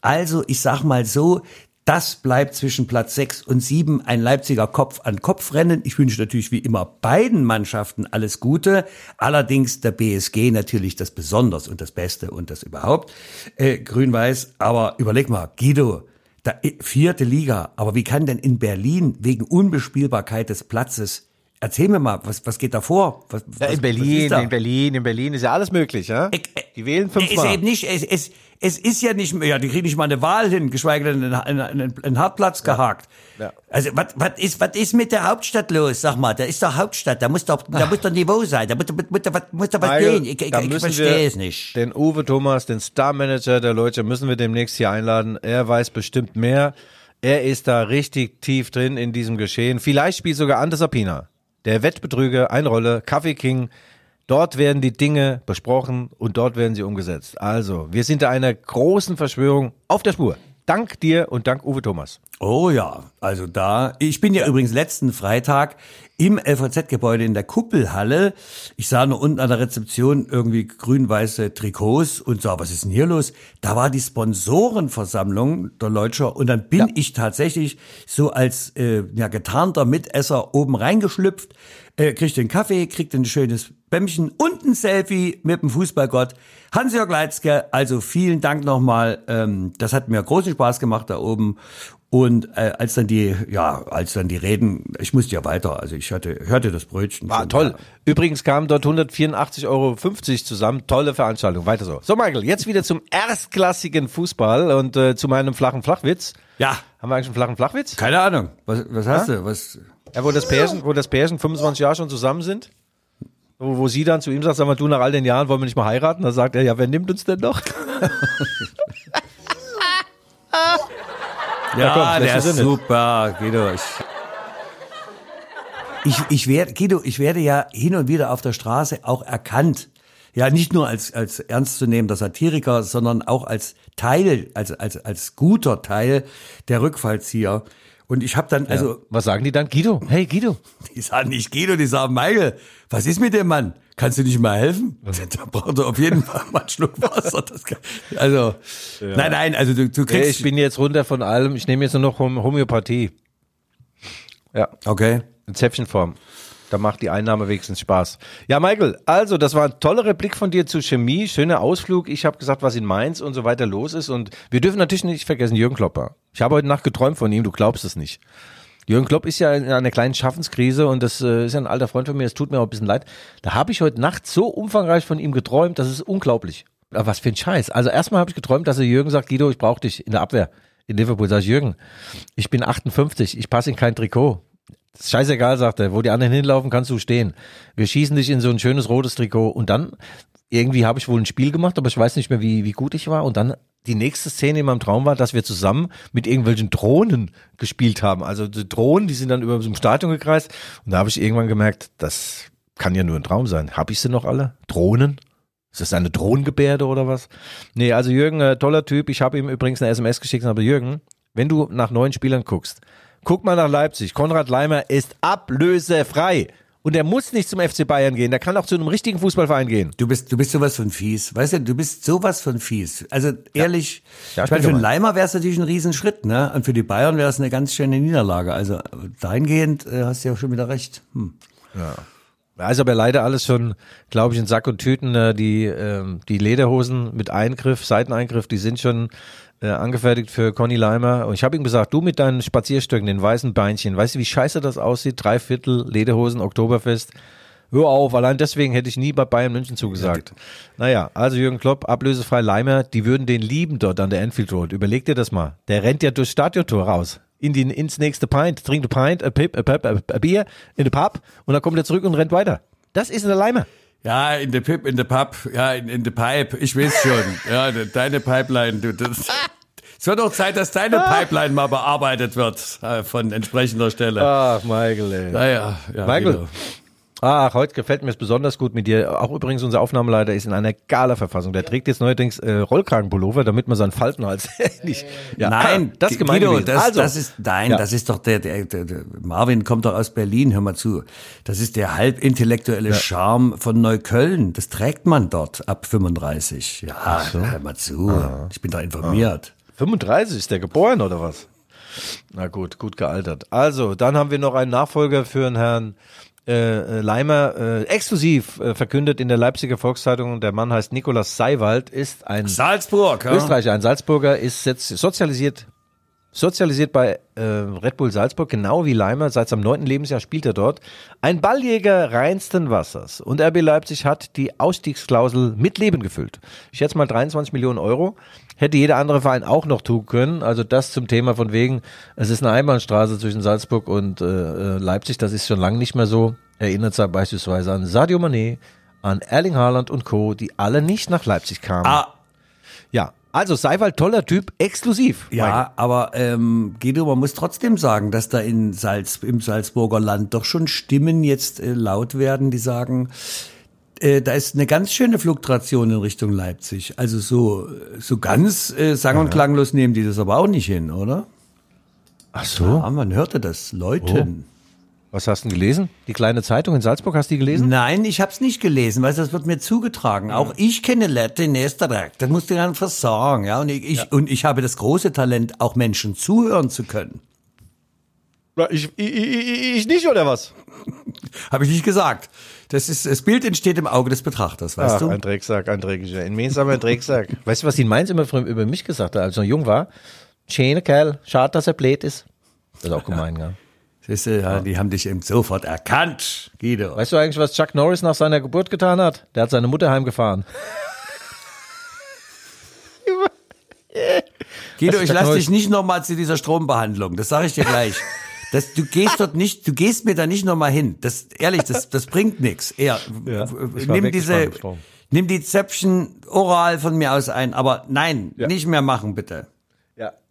Also, ich sag mal so, das bleibt zwischen Platz 6 und 7 ein Leipziger Kopf-an-Kopf-Rennen. Ich wünsche natürlich wie immer beiden Mannschaften alles Gute. Allerdings der BSG natürlich das Besonders und das Beste und das überhaupt. Äh, Grün-Weiß, aber überleg mal, Guido, da, vierte Liga, aber wie kann denn in Berlin wegen Unbespielbarkeit des Platzes Erzähl mir mal, was, was geht da vor? Was, ja, in was, Berlin, was in Berlin, in Berlin ist ja alles möglich, ja? Ich, äh, die wählen Ist fünfmal. eben nicht, es, es, es ist ja nicht mehr, ja, die kriegen nicht mal eine Wahl hin, geschweige denn einen, einen, einen Hartplatz gehakt. Ja. Also, was, was ist, was ist mit der Hauptstadt los? Sag mal, da ist doch Hauptstadt, da muss doch, da muss doch Niveau sein, da muss, muss, muss, muss, muss doch was Michael, gehen. Ich, ich, ich verstehe es nicht. Den Uwe Thomas, den Star-Manager der Leute, müssen wir demnächst hier einladen. Er weiß bestimmt mehr. Er ist da richtig tief drin in diesem Geschehen. Vielleicht spielt sogar Anders Apina, der Wettbetrüger, eine Rolle, Kaffee King. Dort werden die Dinge besprochen und dort werden sie umgesetzt. Also, wir sind da einer großen Verschwörung auf der Spur. Dank dir und dank Uwe Thomas. Oh ja, also da, ich bin ja, übrigens letzten Freitag im LVZ-Gebäude in der Kuppelhalle. Ich sah nur unten an der Rezeption irgendwie grün-weiße Trikots und sah, was ist denn hier los? Da war die Sponsorenversammlung der Leutscher und dann bin ich tatsächlich so als äh, ja, getarnter Mitesser oben reingeschlüpft, äh, kriegt den Kaffee, kriegt ein schönes Bämmchen und ein Selfie mit dem Fußballgott Hans-Jörg Leitzke. Also vielen Dank nochmal. Ähm, das hat mir großen Spaß gemacht da oben. Und äh, als dann die, ja, als dann die Reden, ich musste ja weiter, also ich hatte, hörte das Brötchen. War schon. toll. Übrigens kamen dort 184,50 Euro zusammen. Tolle Veranstaltung. Weiter so. So, Michael, jetzt wieder zum erstklassigen Fußball und äh, zu meinem flachen Flachwitz. Ja, Haben wir eigentlich einen flachen Flachwitz? keine Ahnung. Was, was hast du? Was? Ja, wo das Pärchen, wo das Pärchen 25 Jahre schon zusammen sind. Wo, wo sie dann zu ihm sagt, sag mal, du nach all den Jahren wollen wir nicht mal heiraten? Da sagt er, ja, wer nimmt uns denn noch? [LAUGHS] Ja, komm, der ist super, Guido. Ich, ich, ich werde, Guido, ich werde ja hin und wieder auf der Straße auch erkannt. Ja, nicht nur als, als ernstzunehmender Satiriker, sondern auch als Teil, als, als, als guter Teil der Rückfallzieher. Und ich habe dann, also, Was sagen die dann? Guido, hey Guido. die sagen nicht Guido, die sagen Michael, was ist mit dem Mann? Kannst du nicht mal helfen? [LAUGHS] Da braucht er auf jeden Fall mal einen Schluck Wasser. Das kann, also, nein, nein, also du, du Hey, kriegst. ich bin jetzt runter von allem. Ich nehme jetzt nur noch Hom- Homöopathie. Ja, okay. in Zäpfchenform. Da macht die Einnahme wenigstens Spaß. Ja, Michael, also das war ein toller Replik von dir zu Chemie, schöner Ausflug. Ich habe gesagt, was in Mainz und so weiter los ist. Und wir dürfen natürlich nicht vergessen, Jürgen Klopper. Ich habe heute Nacht geträumt von ihm, du glaubst es nicht. Jürgen Klopp ist ja in einer kleinen Schaffenskrise und das äh, ist ja ein alter Freund von mir, es tut mir auch ein bisschen leid. Da habe ich heute Nacht so umfangreich von ihm geträumt, das ist unglaublich. Aber was für ein Scheiß. Also erstmal habe ich geträumt, dass er Jürgen sagt, Guido, ich brauche dich in der Abwehr in Liverpool. Sag ich, Jürgen, ich bin 58, ich passe in kein Trikot. Das ist scheißegal, sagt er. Wo die anderen hinlaufen, kannst du stehen. Wir schießen dich in so ein schönes rotes Trikot. Und dann, irgendwie habe ich wohl ein Spiel gemacht, aber ich weiß nicht mehr, wie, wie gut ich war. Und dann die nächste Szene in meinem Traum war, dass wir zusammen mit irgendwelchen Drohnen gespielt haben. Also die Drohnen, die sind dann über so ein Stadion gekreist. Und da habe ich irgendwann gemerkt, das kann ja nur ein Traum sein. Habe ich sie noch alle? Drohnen? Ist das eine Drohnengebärde oder was? Nee, also Jürgen, äh, toller Typ. Ich habe ihm übrigens eine SMS geschickt habe Jürgen, wenn du nach neuen Spielern guckst, guck mal nach Leipzig. Konrad Leimer ist ablösefrei. Und er muss nicht zum FC Bayern gehen. Der kann auch zu einem richtigen Fußballverein gehen. Du bist, du bist sowas von fies. Weißt du, du bist sowas von fies. Also ehrlich, Ja, ich meine, für den. Leimer wäre es natürlich ein Riesenschritt, ne? Und für die Bayern wäre es eine ganz schöne Niederlage. Also dahingehend äh, hast du ja schon wieder recht. Hm. Ja, ist aber leider alles schon, glaube ich, in Sack und Tüten. Äh, die, ähm, die Lederhosen mit Eingriff, Seiteneingriff, die sind schon äh, angefertigt für Conny Leimer. Und ich habe ihm gesagt, du mit deinen Spazierstöcken, den weißen Beinchen, weißt du, wie scheiße das aussieht? Dreiviertel Lederhosen, Oktoberfest. Hör auf, allein deswegen hätte ich nie bei Bayern München zugesagt. Naja, also Jürgen Klopp, ablösefrei Leimer, die würden den lieben dort an der Enfield Road. Überleg dir das mal. Der rennt ja durchs Stadiontor raus. In die, ins nächste Pint, trinkt ein Pint, a, Pip, a, Pip, a, a Bier in den Pub und dann kommt er zurück und rennt weiter. Das ist der Leimer. Ja, in der Pip, in der Pub, ja, in, in der Pipe, ich weiß schon. [LAUGHS] Ja, de, deine Pipeline, du, das. Es wird auch Zeit, dass deine Pipeline mal bearbeitet wird äh, von entsprechender Stelle. Ach, Michael, ey. Naja, ja, Michael. Ach, heute gefällt mir es besonders gut mit dir. Auch übrigens unser Aufnahmeleiter ist in einer Gala-Verfassung. Der trägt jetzt neuerdings äh, Rollkragenpullover, damit man seinen Faltenhals [LAUGHS] nicht. Ja, Nein, das ist gemein Guido, das, also, das ist, nein, Ja. das ist doch der, der, der, der, Marvin kommt doch aus Berlin, hör mal zu. Das ist der halbintellektuelle Charme von Neukölln. Das trägt man dort ab 35. Ja, hör mal zu. Ich bin da informiert. 35 ist der geboren oder was? Na gut, gut gealtert. Also, dann haben wir noch einen Nachfolger für den Herrn äh, äh, Leimer, äh, exklusiv äh, verkündet in der Leipziger Volkszeitung. Der Mann heißt Nikolaus Seiwald, ist ein Salzburg, ja? Österreicher, ein Salzburger, ist jetzt sozialisiert, sozialisiert bei äh, Red Bull Salzburg, genau wie Leimer. Seit seinem neunten Lebensjahr spielt er dort. Ein Balljäger reinsten Wassers. Und RB Leipzig hat die Ausstiegsklausel mit Leben gefüllt. Ich schätze mal 23 Millionen Euro. Hätte jeder andere Verein auch noch tun können. Also das zum Thema von wegen, es ist eine Einbahnstraße zwischen Salzburg und äh, äh, Leipzig. Das ist schon lange nicht mehr so. Erinnert sich beispielsweise an Sadio Mané, an Erling Haaland und Co., die alle nicht nach Leipzig kamen. Ah, also Seiwald, toller Typ, exklusiv. ja, aber ähm, Guido, man muss trotzdem sagen, dass da in Salz, im Salzburger Land doch schon Stimmen jetzt äh, laut werden, die sagen, äh, da ist eine ganz schöne Fluktuation in Richtung Leipzig. Also so, so ganz äh, sang- und klanglos nehmen die das aber auch nicht hin, oder? Ach so. Ja, man hörte das, Leuten. Was hast du denn gelesen? Die kleine Zeitung in Salzburg, hast du die gelesen? Nein, ich hab's nicht gelesen, weil das wird mir zugetragen. Auch ich kenne Leute in Österreich. Das musst du dann versagen, ja. Und ich, ich, und ich habe das große Talent, auch Menschen zuhören zu können. Ich, ich, ich, ich nicht, oder was? [LAUGHS] Habe ich nicht gesagt. Das ist, das Bild entsteht im Auge des Betrachters, weißt Ach, du? ein Drecksack, ein Drecksack. In Mainz haben wir ein Drecksack. [LAUGHS] weißt du, was die in Mainz immer über mich gesagt hat, als ich noch jung war? Schöner Kerl, schade, dass er blöd ist. Das ist auch gemein, [LAUGHS] ja. Siehst du, ja, die haben dich eben sofort erkannt, Guido. Weißt du eigentlich, was Chuck Norris nach seiner Geburt getan hat? Der hat seine Mutter heimgefahren. [LAUGHS] Guido, ich ist lass der dich nicht nochmal zu dieser Strombehandlung. Das sage ich dir gleich. [LAUGHS] Das, du gehst dort nicht, du gehst mir da nicht nochmal hin. Das, ehrlich, das, das bringt nichts. Eher, Ja, nimm diese, nimm die Zäpfchen oral von mir aus ein. Aber nein, nicht mehr machen, bitte.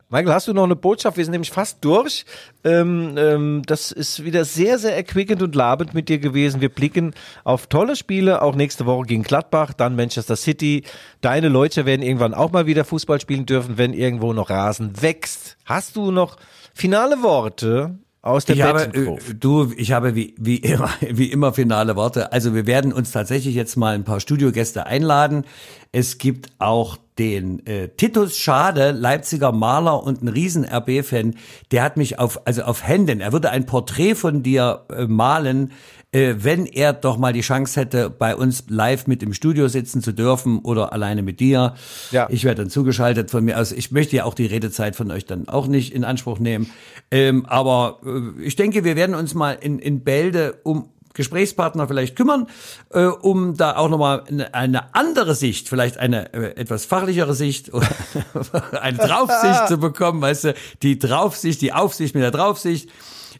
Michael, hast du noch eine Botschaft? Wir sind nämlich fast durch. Ähm, ähm, das ist wieder sehr, sehr erquickend und labend mit dir gewesen. Wir blicken auf tolle Spiele, auch nächste Woche gegen Gladbach, dann Manchester City. Deine Leute werden irgendwann auch mal wieder Fußball spielen dürfen, wenn irgendwo noch Rasen wächst. Hast du noch finale Worte aus der Ich habe, äh, du, ich habe wie, wie immer, [LAUGHS] wie immer finale Worte. Also wir werden uns tatsächlich jetzt mal ein paar Studiogäste einladen. Es gibt auch den äh, Titus Schade, Leipziger Maler und ein riesen RB-Fan. Der hat mich auf, also auf Händen, er würde ein Porträt von dir äh, malen, äh, wenn er doch mal die Chance hätte, bei uns live mit im Studio sitzen zu dürfen oder alleine mit dir. Ja. Ich werde dann zugeschaltet von mir aus. Ich möchte ja auch die Redezeit von euch dann auch nicht in Anspruch nehmen. Ähm, aber äh, ich denke, wir werden uns mal in, in Bälde um Gesprächspartner vielleicht kümmern, äh, um da auch nochmal eine, eine andere Sicht, vielleicht eine äh, etwas fachlichere Sicht [LAUGHS] oder eine Draufsicht zu bekommen, weißt du, die Draufsicht, die Aufsicht mit der Draufsicht.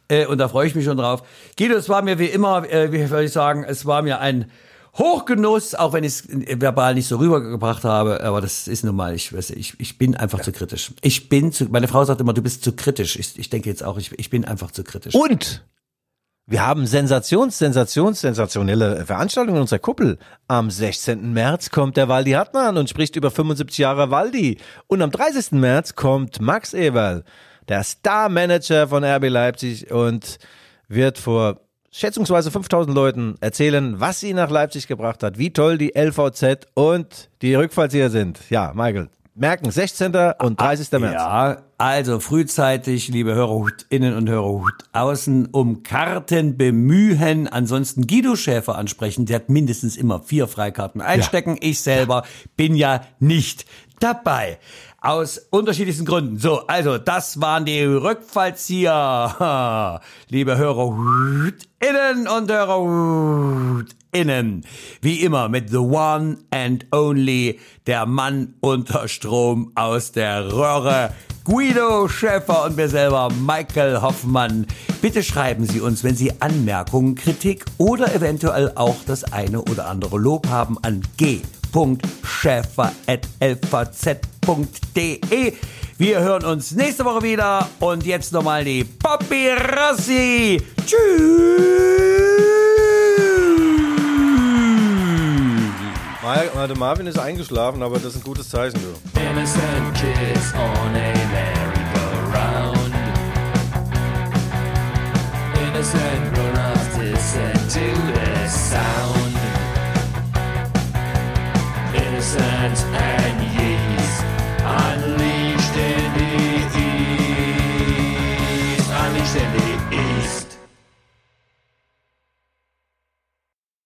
Äh, und da freue ich mich schon drauf. Guido, es war mir wie immer, äh, wie soll ich sagen, es war mir ein Hochgenuss, auch wenn ich es verbal nicht so rübergebracht habe, aber das ist nun mal, ich, weiß, ich, ich bin einfach zu kritisch. Ich bin zu, meine Frau sagt immer, du bist zu kritisch. Ich, ich denke jetzt auch, ich, ich bin einfach zu kritisch. Und wir haben Sensations, Sensations, sensationelle Veranstaltungen in unserer Kuppel. Am 16. März kommt der Waldi Hartmann und spricht über 75 Jahre Waldi. Und am 30. März kommt Max Eberl, der Star-Manager von RB Leipzig und wird vor schätzungsweise 5000 Leuten erzählen, was sie nach Leipzig gebracht hat, wie toll die LVZ und die Rückfallzieher sind. Ja, Michael, merken, 16. und 30. März. Ja, also frühzeitig, liebe HörerInnen und Hörer außen, um Karten bemühen. Ansonsten Guido Schäfer ansprechen, der hat mindestens immer vier Freikarten einstecken. Ich selber bin ja nicht dabei. Aus unterschiedlichsten Gründen. So, also das waren die Rückfallzieher. [LAUGHS] Liebe HörerInnen und HörerInnen. Wie immer mit the one and only, der Mann unter Strom aus der Röhre. Guido Schäfer und mir selber, Michael Hoffmann. Bitte schreiben Sie uns, wenn Sie Anmerkungen, Kritik oder eventuell auch das eine oder andere Lob haben an g.schäfer.lvz.de www.radio1.de. Wir hören uns nächste Woche wieder und jetzt nochmal die Poppy Rossi. Tschüss. Mal, Marvin ist eingeschlafen, aber das ist ein gutes Zeichen. Du. Innocent kiss on a merry-go-round. Innocent grown-ups listen to this sound. Innocent and You